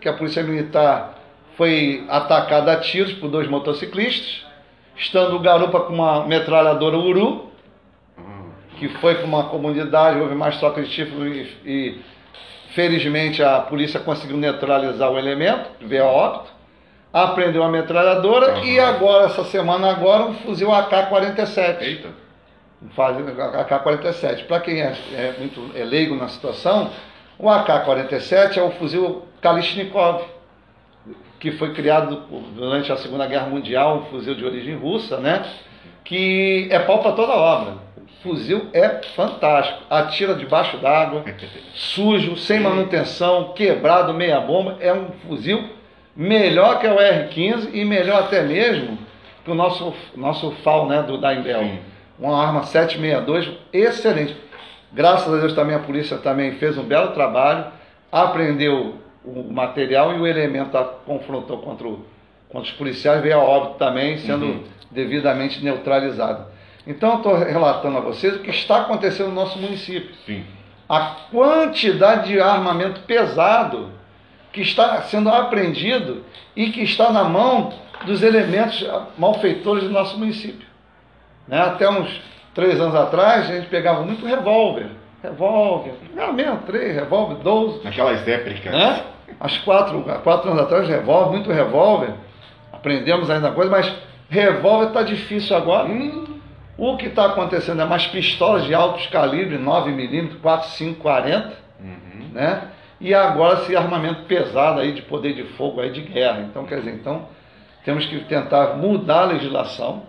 que a Polícia Militar foi atacada a tiros por dois motociclistas, estando o garupa com uma metralhadora Uru, que foi para uma comunidade, houve mais troca de títulos e, e, felizmente a polícia conseguiu neutralizar o elemento, veio a óbito, apreendeu a metralhadora uhum. e agora, essa semana agora, um fuzil AK-47. Eita! AK-47. Para quem é, é muito é leigo na situação, o AK-47 é o fuzil Kalashnikov, que foi criado durante a Segunda Guerra Mundial, um fuzil de origem russa, né? Que é pau para toda obra. O fuzil é fantástico. Atira debaixo d'água, sujo, sem manutenção, quebrado, meia bomba. É um fuzil melhor que o R-15 e melhor até mesmo que o nosso, nosso FAL né, do, da Imbel. Uma arma 762, excelente. Graças a Deus também a polícia também fez um belo trabalho, apreendeu o material e o elemento confrontou contra, o, contra os policiais, veio a óbito também, sendo uhum. devidamente neutralizado. Então, eu estou relatando a vocês o que está acontecendo no nosso município. Sim. A quantidade de armamento pesado que está sendo apreendido e que está na mão dos elementos malfeitores do nosso município. Né? Até uns três anos atrás, a gente pegava muito revólver. Revólver, não mesmo, três, revólver, doze. Naquelas épocas. Né? As quatro, quatro anos atrás, revólver, muito revólver. Aprendemos ainda coisa, mas revólver está difícil agora. Hum. O que está acontecendo é mais pistolas de altos calibres, 9mm, 4, 5, 40, uhum. né? E agora esse armamento pesado aí de poder de fogo aí de guerra. Então, quer dizer, então temos que tentar mudar a legislação,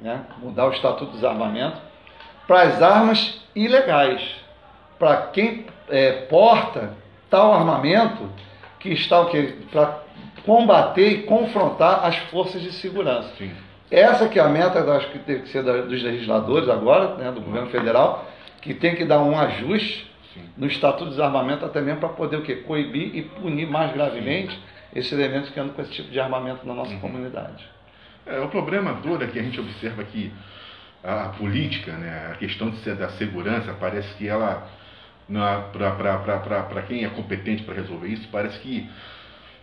né? mudar o Estatuto dos Armamentos, para as armas ilegais. Para quem é, porta tal armamento que está o quê? Para combater e confrontar as forças de segurança. Sim. Essa que é a meta, acho que tem que ser dos legisladores agora, né, do governo federal, que tem que dar um ajuste Sim. no Estatuto de Desarmamento, até mesmo para poder o quê? coibir e punir mais gravemente Sim. esses elementos que andam com esse tipo de armamento na nossa uhum. comunidade. É, o problema todo é que a gente observa que a, a política, né, a questão de ser, da segurança, parece que ela para quem é competente para resolver isso, parece que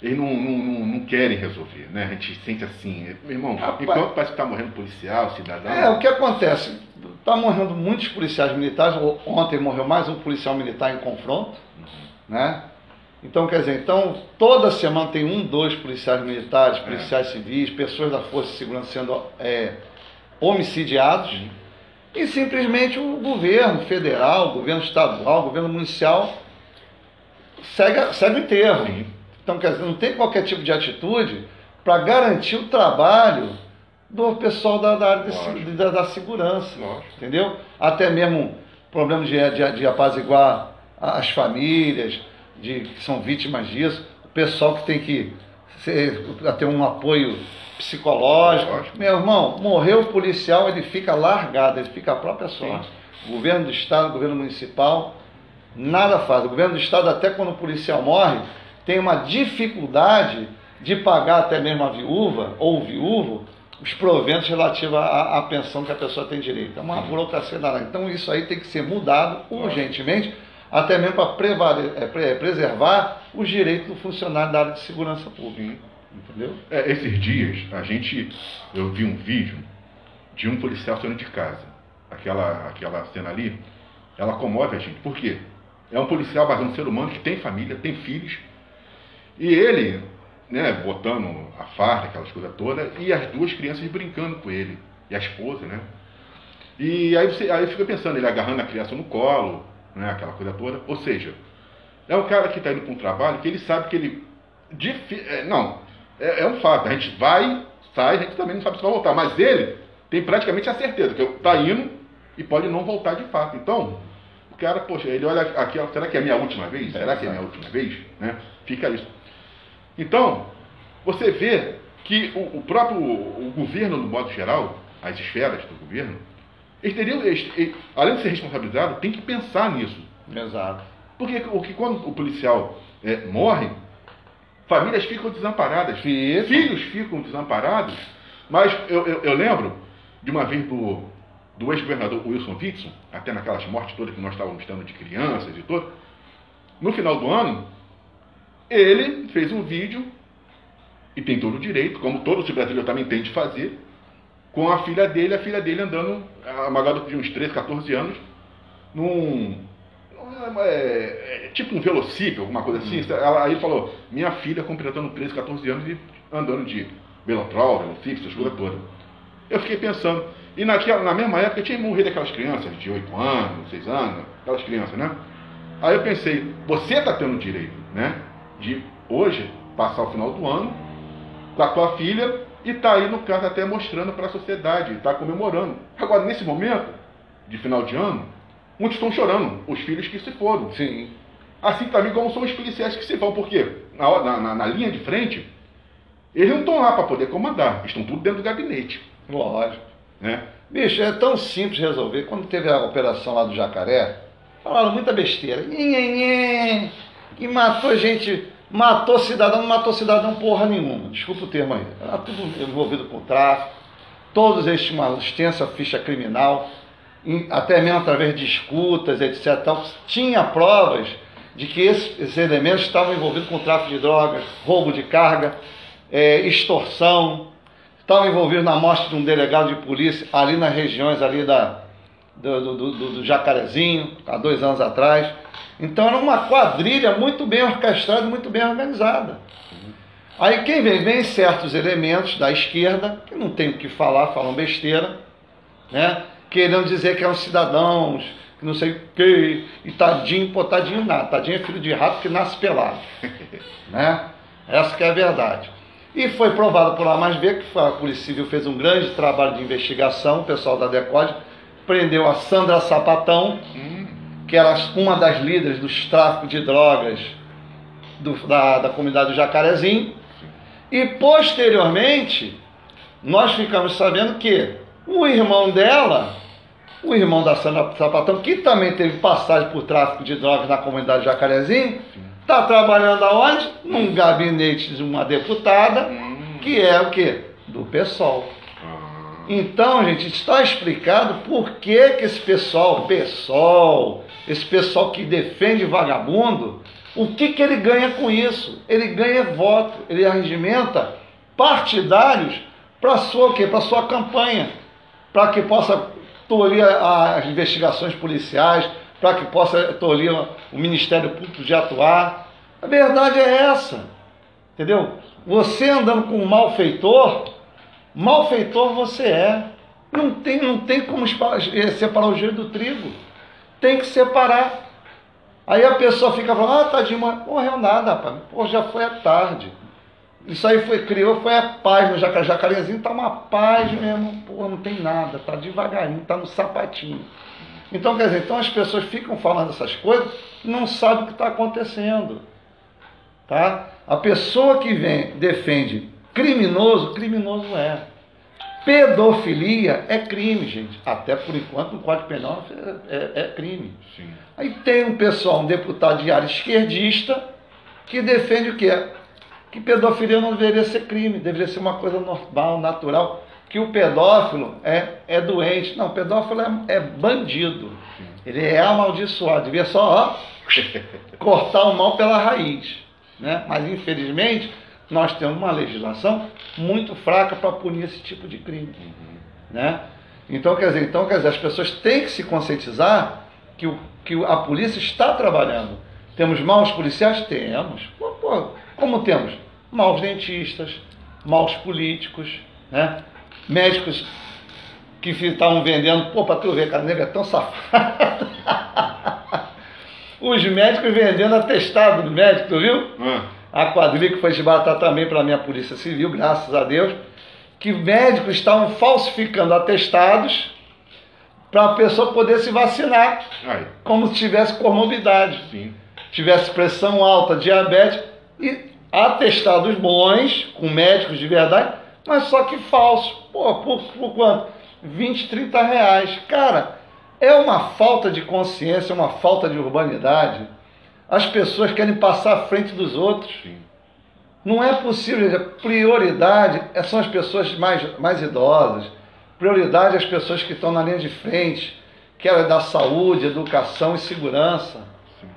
eles não, não, não, não, querem resolver, né? A gente sente assim, meu irmão, Rapaz, enquanto parece que está morrendo policial, cidadão. É, o que acontece? Está morrendo muitos policiais militares, ontem morreu mais um policial militar em confronto, uhum. né? Então, quer dizer, então, toda semana tem um, dois policiais militares, é. policiais é. civis, pessoas da Força de Segurança sendo é, homicidiados. Uhum. E simplesmente o governo federal, o governo estadual, o governo municipal segue, segue o enterro. Então, quer dizer, não tem qualquer tipo de atitude para garantir o trabalho do pessoal da, da área de, da, da, segurança. Lógico. Entendeu? Até mesmo problema de, de, de apaziguar as famílias de, que são vítimas disso, o pessoal que tem que ser, ter um apoio psicológico. Lógico. Meu irmão, morreu o policial, ele fica largado, ele fica a própria sorte. Sim. Governo do Estado, governo municipal, nada faz. O governo do Estado, até quando o policial morre, tem uma dificuldade de pagar até mesmo a viúva ou o viúvo os proventos relativos à, à pensão que a pessoa tem direito. É uma burocracia danada. Então isso aí tem que ser mudado urgentemente, até mesmo para é, preservar os direitos do funcionário da área de segurança pública. Entendeu? É, esses dias, a gente, eu vi um vídeo de um policial saindo de casa. Aquela, aquela cena ali, ela comove a gente. Por quê? É um policial baseado no ser humano que tem família, tem filhos. E ele, né, botando a farda, aquelas coisas todas, e as duas crianças brincando com ele. E a esposa, né? E aí você aí fica pensando, ele agarrando a criança no colo, né, aquela coisa toda. Ou seja, é um cara que está indo para um trabalho que ele sabe que ele. É, não, é, é, um fato. A gente vai, sai, a gente também não sabe se vai voltar. Mas ele tem praticamente a certeza que está indo e pode não voltar de fato. Então, o cara, poxa, ele olha aqui, será que é a minha última vez? Será que é a minha última vez? Né? Fica isso. Então, você vê que o, o próprio o governo, no modo geral, as esferas do governo, eles teriam, eles, além de ser responsabilizado, tem que pensar nisso. Exato. Porque o que quando o policial é, morre, famílias ficam desamparadas, filhos ficam desamparados. Mas eu, eu, eu lembro de uma vez do, do ex-governador Wilson Witson, até naquelas mortes todas que nós estávamos tendo de crianças e tudo, no final do ano, Ele fez um vídeo, e tem todo o direito, como todo brasileiro também tem de fazer, com a filha dele, a filha dele andando, uma garota de uns 13, 14 anos, num. É, é, tipo um velocípede, alguma coisa assim. Uhum. Ela, aí falou: minha filha completando 13, 14 anos e andando de velotrol, velocípede, essas coisas todas. Eu fiquei pensando, e naquela, na mesma época tinha morrido aquelas crianças de 8 anos, 6 anos, aquelas crianças, né? Aí eu pensei, você está tendo direito, né? De hoje passar o final do ano com a tua filha e tá aí no caso até mostrando para a sociedade, está comemorando. Agora, nesse momento de final de ano, muitos estão chorando, os filhos que se foram. Sim. Assim também como são os policiais que se vão, porque na, na, na linha de frente, eles não estão lá para poder comandar, estão tudo dentro do gabinete. Lógico. Né? Bicho, é tão simples resolver. Quando teve a operação lá do Jacaré, falaram muita besteira. E matou gente, matou cidadão, não matou cidadão porra nenhuma. Desculpa o termo aí. Era tudo envolvido com tráfico. Todos eles tinham uma extensa ficha criminal, até mesmo através de escutas, etc. Tinha provas de que esses elementos estavam envolvidos com tráfico de drogas, roubo de carga, é, extorsão, estavam envolvidos na morte de um delegado de polícia ali nas regiões ali da, do, do, do, do Jacarezinho, há dois anos atrás. Então era uma quadrilha muito bem orquestrada, muito bem organizada. Aí quem vem, vem certos elementos da esquerda, que não tem o que falar, falam besteira, né? Querendo dizer que eram cidadãos, que não sei o que, e tadinho, pô, tadinho nada, tadinho é filho de rato que nasce pelado. né? Essa que é a verdade. E foi provado por A mais B que a Polícia Civil fez um grande trabalho de investigação, o pessoal da DECOD prendeu a Sandra Sapatão, hum. que era uma das líderes dos tráficos de drogas do, da, da comunidade do Jacarezinho. E posteriormente, nós ficamos sabendo que o irmão dela, o irmão da Sandra Sapatão, que também teve passagem por tráfico de drogas na comunidade do Jacarezinho, Está trabalhando aonde? Num gabinete de uma deputada, que é o quê? Do PSOL. Então, gente, está explicado por que, que esse pessoal, PSOL, esse pessoal que defende vagabundo, o que, que ele ganha com isso? Ele ganha voto, ele arregimenta partidários para sua o Para sua campanha, para que possa tolir as investigações policiais, para que possa tolir o Ministério Público de atuar. A verdade é essa, entendeu? Você andando com um malfeitor, malfeitor você é. Não tem, não tem como eh, separar o joio do trigo. Tem que separar. Aí a pessoa fica falando, ah, tadinho, mas morreu nada, rapaz. Pô, já foi à tarde. Isso aí foi, criou, foi a paz no jacarezinho, tá uma paz mesmo, pô, não tem nada, tá devagarinho, tá no sapatinho. Então, quer dizer, então as pessoas ficam falando essas coisas não sabem o que está acontecendo. Tá? A pessoa que vem, defende criminoso, criminoso é. Pedofilia é crime, gente. Até por enquanto no Código Penal é, é, é crime. Sim. Aí tem um pessoal, um deputado de área esquerdista, que defende o quê? Que pedofilia não deveria ser crime, deveria ser uma coisa normal, natural que o pedófilo é, é doente. Não, pedófilo é, é bandido. Ele é amaldiçoado. Devia só ó, cortar o mal pela raiz. Né? Mas, infelizmente, nós temos uma legislação muito fraca para punir esse tipo de crime. Né? Então, quer dizer, então, quer dizer, as pessoas têm que se conscientizar que, o, que a polícia está trabalhando. Temos maus policiais? Temos. Como temos? Maus dentistas, maus políticos, né? médicos que estavam vendendo, pô, para tu ver, cara, nega é tão safado. Os médicos vendendo atestado do médico, tu viu? Hum. A quadrilha que foi desbaratar também para a minha polícia civil, graças a Deus, que médicos estavam falsificando atestados para a pessoa poder se vacinar, como se tivesse comorbidade, Sim. tivesse pressão alta, diabetes, e atestados bons, com médicos de verdade, mas só que falso. Pô, por, por quanto? 20, 30 reais. Cara, é uma falta de consciência, uma falta de urbanidade. As pessoas querem passar à frente dos outros. Não é possível. Prioridade são as pessoas mais, mais idosas. Prioridade as pessoas que estão na linha de frente, que é da saúde, educação e segurança.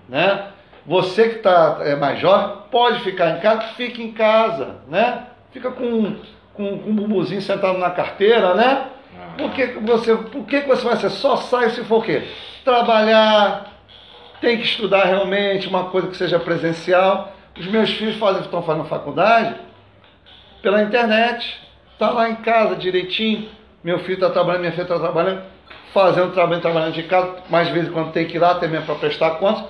Né? Você que está é, mais jovem, pode ficar em casa, fique em casa, né? Fica com, com, com um bumbuzinho sentado na carteira, né? Por que, você, por que você vai ser? Só sai se for o quê? Trabalhar, tem que estudar realmente, uma coisa que seja presencial. Os meus filhos fazem, estão fazendo faculdade pela internet. Está lá em casa direitinho. Meu filho está trabalhando, minha filha está trabalhando, fazendo trabalho, trabalhando de casa, mais vezes quando tem que ir lá também para prestar contas.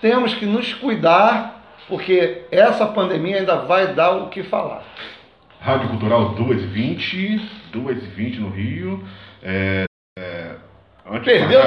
Temos que nos cuidar, porque essa pandemia ainda vai dar o que falar. Rádio Cultural 2h20, 2h20 no Rio. É, é, Perdeu de